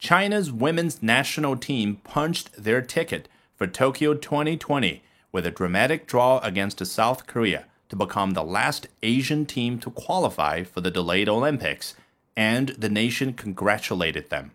China's women's national team punched their ticket for Tokyo 2020 with a dramatic draw against South Korea to become the last Asian team to qualify for the delayed Olympics, and the nation congratulated them.